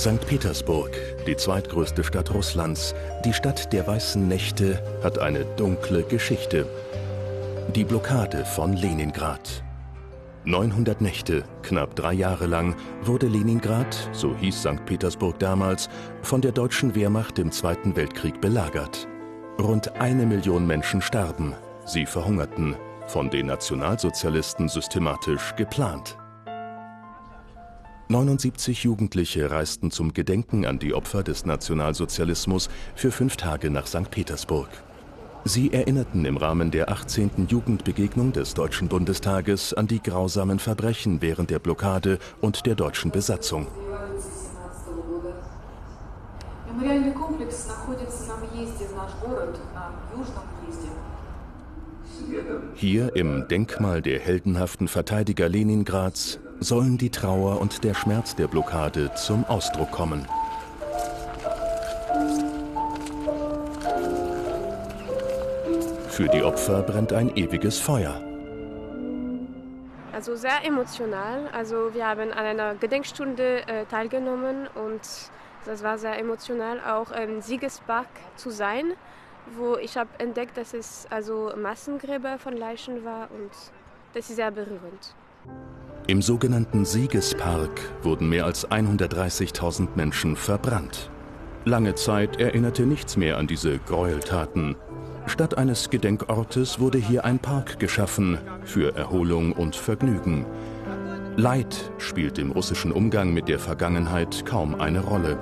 St. Petersburg, die zweitgrößte Stadt Russlands, die Stadt der weißen Nächte, hat eine dunkle Geschichte. Die Blockade von Leningrad. 900 Nächte, knapp drei Jahre lang, wurde Leningrad, so hieß St. Petersburg damals, von der deutschen Wehrmacht im Zweiten Weltkrieg belagert. Rund eine Million Menschen starben, sie verhungerten, von den Nationalsozialisten systematisch geplant. 79 Jugendliche reisten zum Gedenken an die Opfer des Nationalsozialismus für fünf Tage nach St. Petersburg. Sie erinnerten im Rahmen der 18. Jugendbegegnung des Deutschen Bundestages an die grausamen Verbrechen während der Blockade und der deutschen Besatzung. Hier im Denkmal der heldenhaften Verteidiger Leningrads sollen die Trauer und der Schmerz der Blockade zum Ausdruck kommen. Für die Opfer brennt ein ewiges Feuer. Also sehr emotional. Also wir haben an einer Gedenkstunde äh, teilgenommen und das war sehr emotional, auch im Siegespark zu sein, wo ich habe entdeckt, dass es also Massengräber von Leichen war und das ist sehr berührend. Im sogenannten Siegespark wurden mehr als 130.000 Menschen verbrannt. Lange Zeit erinnerte nichts mehr an diese Gräueltaten. Statt eines Gedenkortes wurde hier ein Park geschaffen für Erholung und Vergnügen. Leid spielt im russischen Umgang mit der Vergangenheit kaum eine Rolle.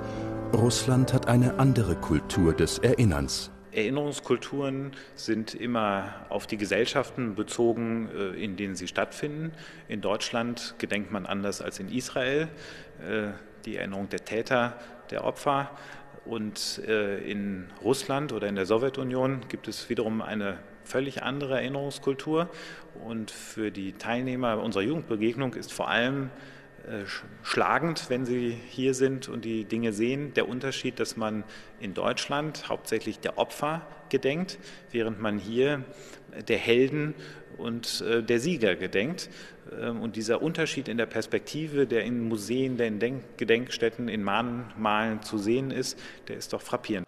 Russland hat eine andere Kultur des Erinnerns. Erinnerungskulturen sind immer auf die Gesellschaften bezogen, äh, in denen sie stattfinden. In Deutschland gedenkt man anders als in Israel. Äh, die Erinnerung der Täter, der Opfer. Und äh, in Russland oder in der Sowjetunion gibt es wiederum eine völlig andere Erinnerungskultur. Und für die Teilnehmer unserer Jugendbegegnung ist vor allem schlagend, wenn Sie hier sind und die Dinge sehen. Der Unterschied, dass man in Deutschland hauptsächlich der Opfer gedenkt, während man hier der Helden und äh, der Sieger gedenkt. Ähm, und dieser Unterschied in der Perspektive, der in Museen, der in Gedenkstätten, in Mahnmalen zu sehen ist, der ist doch frappierend.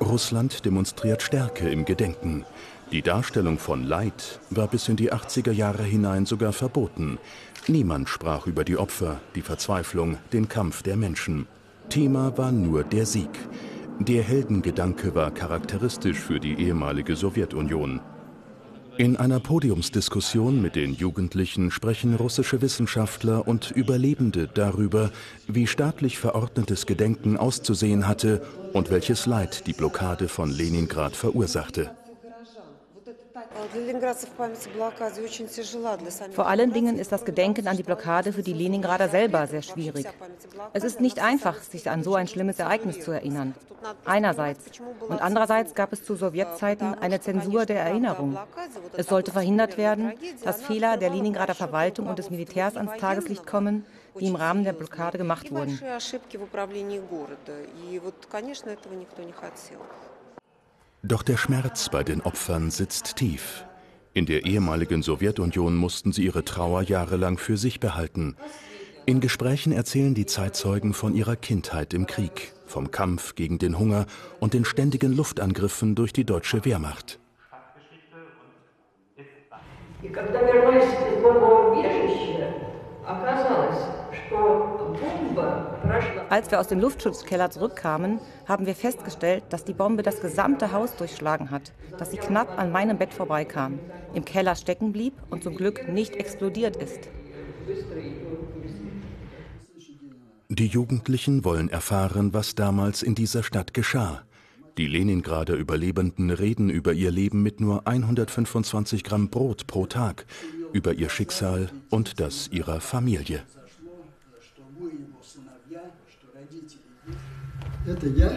Russland demonstriert Stärke im Gedenken. Die Darstellung von Leid war bis in die 80er Jahre hinein sogar verboten. Niemand sprach über die Opfer, die Verzweiflung, den Kampf der Menschen. Thema war nur der Sieg. Der Heldengedanke war charakteristisch für die ehemalige Sowjetunion. In einer Podiumsdiskussion mit den Jugendlichen sprechen russische Wissenschaftler und Überlebende darüber, wie staatlich verordnetes Gedenken auszusehen hatte und welches Leid die Blockade von Leningrad verursachte. Vor allen Dingen ist das Gedenken an die Blockade für die Leningrader selber sehr schwierig. Es ist nicht einfach, sich an so ein schlimmes Ereignis zu erinnern. Einerseits. Und andererseits gab es zu Sowjetzeiten eine Zensur der Erinnerung. Es sollte verhindert werden, dass Fehler der Leningrader Verwaltung und des Militärs ans Tageslicht kommen, die im Rahmen der Blockade gemacht wurden. Doch der Schmerz bei den Opfern sitzt tief. In der ehemaligen Sowjetunion mussten sie ihre Trauer jahrelang für sich behalten. In Gesprächen erzählen die Zeitzeugen von ihrer Kindheit im Krieg, vom Kampf gegen den Hunger und den ständigen Luftangriffen durch die deutsche Wehrmacht. Als wir aus dem Luftschutzkeller zurückkamen, haben wir festgestellt, dass die Bombe das gesamte Haus durchschlagen hat, dass sie knapp an meinem Bett vorbeikam, im Keller stecken blieb und zum Glück nicht explodiert ist. Die Jugendlichen wollen erfahren, was damals in dieser Stadt geschah. Die Leningrader Überlebenden reden über ihr Leben mit nur 125 Gramm Brot pro Tag, über ihr Schicksal und das ihrer Familie. Это я,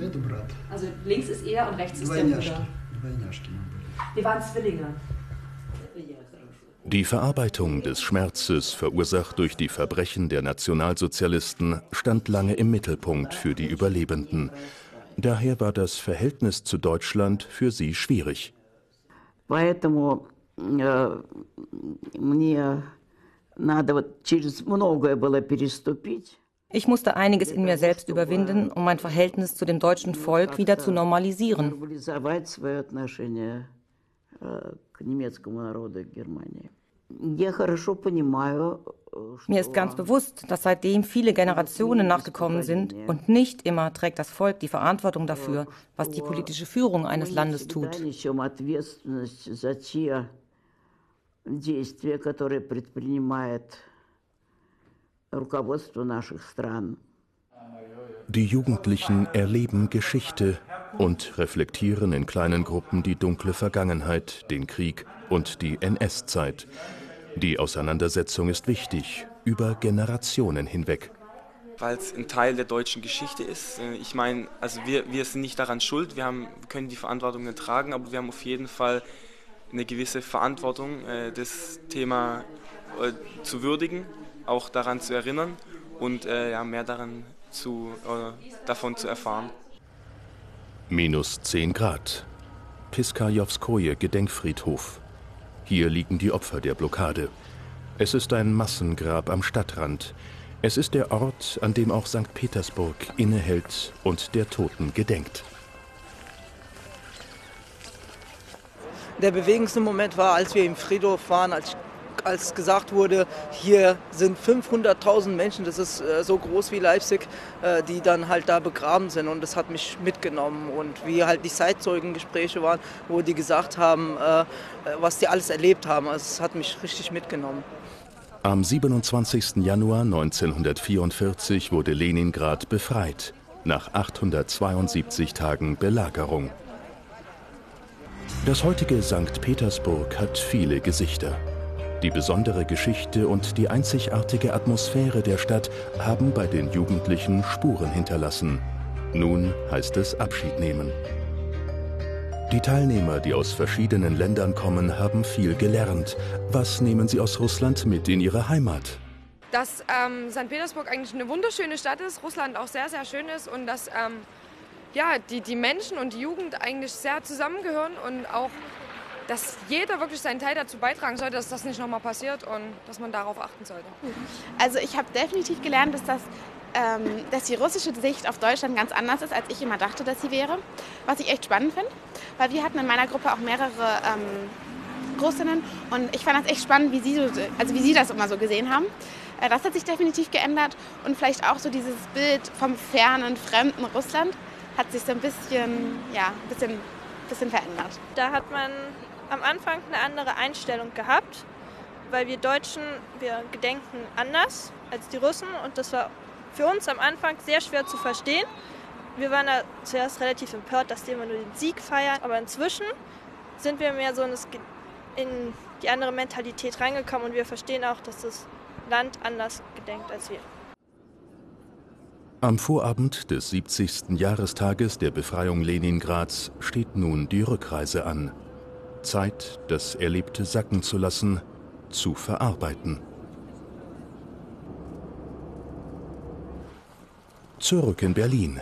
это брат. Also links ist er und rechts ist der Bruder. Wir waren Zwillinge. Die Verarbeitung des Schmerzes, verursacht durch die Verbrechen der Nationalsozialisten, stand lange im Mittelpunkt für die Überlebenden. Daher war das Verhältnis zu Deutschland für sie schwierig. Поэтому э, мне ich musste einiges in mir selbst überwinden, um mein Verhältnis zu dem deutschen Volk wieder zu normalisieren. Mir ist ganz bewusst, dass seitdem viele Generationen nachgekommen sind und nicht immer trägt das Volk die Verantwortung dafür, was die politische Führung eines Landes tut действия, которые предпринимает руководство наших стран. Die Jugendlichen erleben Geschichte und reflektieren in kleinen Gruppen die dunkle Vergangenheit, den Krieg und die NS-Zeit. Die Auseinandersetzung ist wichtig, über Generationen hinweg. Weil es ein Teil der deutschen Geschichte ist. Ich meine, also wir, wir sind nicht daran schuld, wir haben, können die Verantwortung nicht tragen, aber wir haben auf jeden Fall eine gewisse Verantwortung, äh, das Thema äh, zu würdigen, auch daran zu erinnern und äh, ja, mehr daran zu, davon zu erfahren. Minus 10 Grad. Piskajowskoje Gedenkfriedhof. Hier liegen die Opfer der Blockade. Es ist ein Massengrab am Stadtrand. Es ist der Ort, an dem auch St. Petersburg innehält und der Toten gedenkt. Der bewegendste Moment war, als wir im Friedhof waren, als, als gesagt wurde, hier sind 500.000 Menschen, das ist äh, so groß wie Leipzig, äh, die dann halt da begraben sind. Und das hat mich mitgenommen. Und wie halt die Zeitzeugengespräche waren, wo die gesagt haben, äh, was die alles erlebt haben. Also es hat mich richtig mitgenommen. Am 27. Januar 1944 wurde Leningrad befreit, nach 872 Tagen Belagerung. Das heutige St. Petersburg hat viele Gesichter. Die besondere Geschichte und die einzigartige Atmosphäre der Stadt haben bei den Jugendlichen Spuren hinterlassen. Nun heißt es Abschied nehmen. Die Teilnehmer, die aus verschiedenen Ländern kommen, haben viel gelernt. Was nehmen sie aus Russland mit in ihre Heimat? Dass ähm, St. Petersburg eigentlich eine wunderschöne Stadt ist, Russland auch sehr, sehr schön ist und dass ähm, ja, die, die Menschen und die Jugend eigentlich sehr zusammengehören und auch, dass jeder wirklich seinen Teil dazu beitragen sollte, dass das nicht nochmal passiert und dass man darauf achten sollte. Also ich habe definitiv gelernt, dass das ähm, dass die russische Sicht auf Deutschland ganz anders ist, als ich immer dachte, dass sie wäre. Was ich echt spannend finde, weil wir hatten in meiner Gruppe auch mehrere ähm, Russinnen und ich fand das echt spannend, wie sie, so, also wie sie das immer so gesehen haben. Äh, das hat sich definitiv geändert und vielleicht auch so dieses Bild vom fernen, fremden Russland hat sich so ein bisschen, ja, ein bisschen, bisschen verändert. Da hat man am Anfang eine andere Einstellung gehabt, weil wir Deutschen, wir gedenken anders als die Russen und das war für uns am Anfang sehr schwer zu verstehen. Wir waren da zuerst relativ empört, dass die immer nur den Sieg feiern, aber inzwischen sind wir mehr so in, in die andere Mentalität reingekommen und wir verstehen auch, dass das Land anders gedenkt als wir. Am Vorabend des 70. Jahrestages der Befreiung Leningrads steht nun die Rückreise an. Zeit, das Erlebte sacken zu lassen, zu verarbeiten. Zurück in Berlin.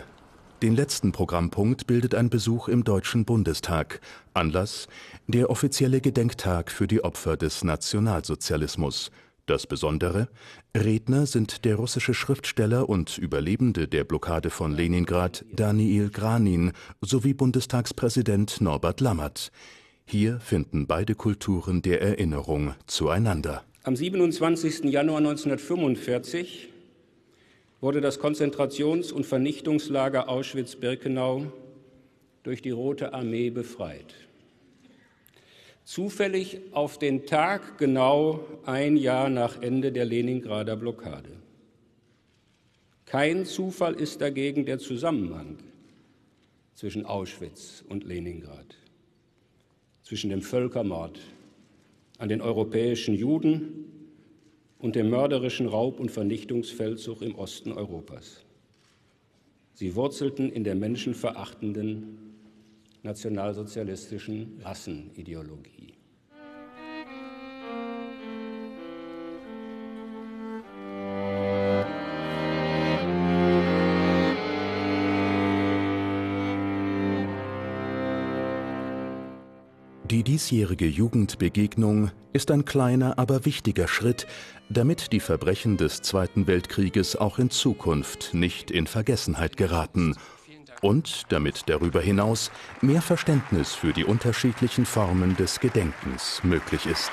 Den letzten Programmpunkt bildet ein Besuch im Deutschen Bundestag. Anlass der offizielle Gedenktag für die Opfer des Nationalsozialismus – das Besondere, Redner sind der russische Schriftsteller und Überlebende der Blockade von Leningrad Daniil Granin sowie Bundestagspräsident Norbert Lammert. Hier finden beide Kulturen der Erinnerung zueinander. Am 27. Januar 1945 wurde das Konzentrations- und Vernichtungslager Auschwitz-Birkenau durch die Rote Armee befreit zufällig auf den Tag genau ein Jahr nach Ende der Leningrader Blockade. Kein Zufall ist dagegen der Zusammenhang zwischen Auschwitz und Leningrad, zwischen dem Völkermord an den europäischen Juden und dem mörderischen Raub- und Vernichtungsfeldzug im Osten Europas. Sie wurzelten in der menschenverachtenden nationalsozialistischen Rassenideologie. Die diesjährige Jugendbegegnung ist ein kleiner, aber wichtiger Schritt, damit die Verbrechen des Zweiten Weltkrieges auch in Zukunft nicht in Vergessenheit geraten und damit darüber hinaus mehr Verständnis für die unterschiedlichen Formen des Gedenkens möglich ist.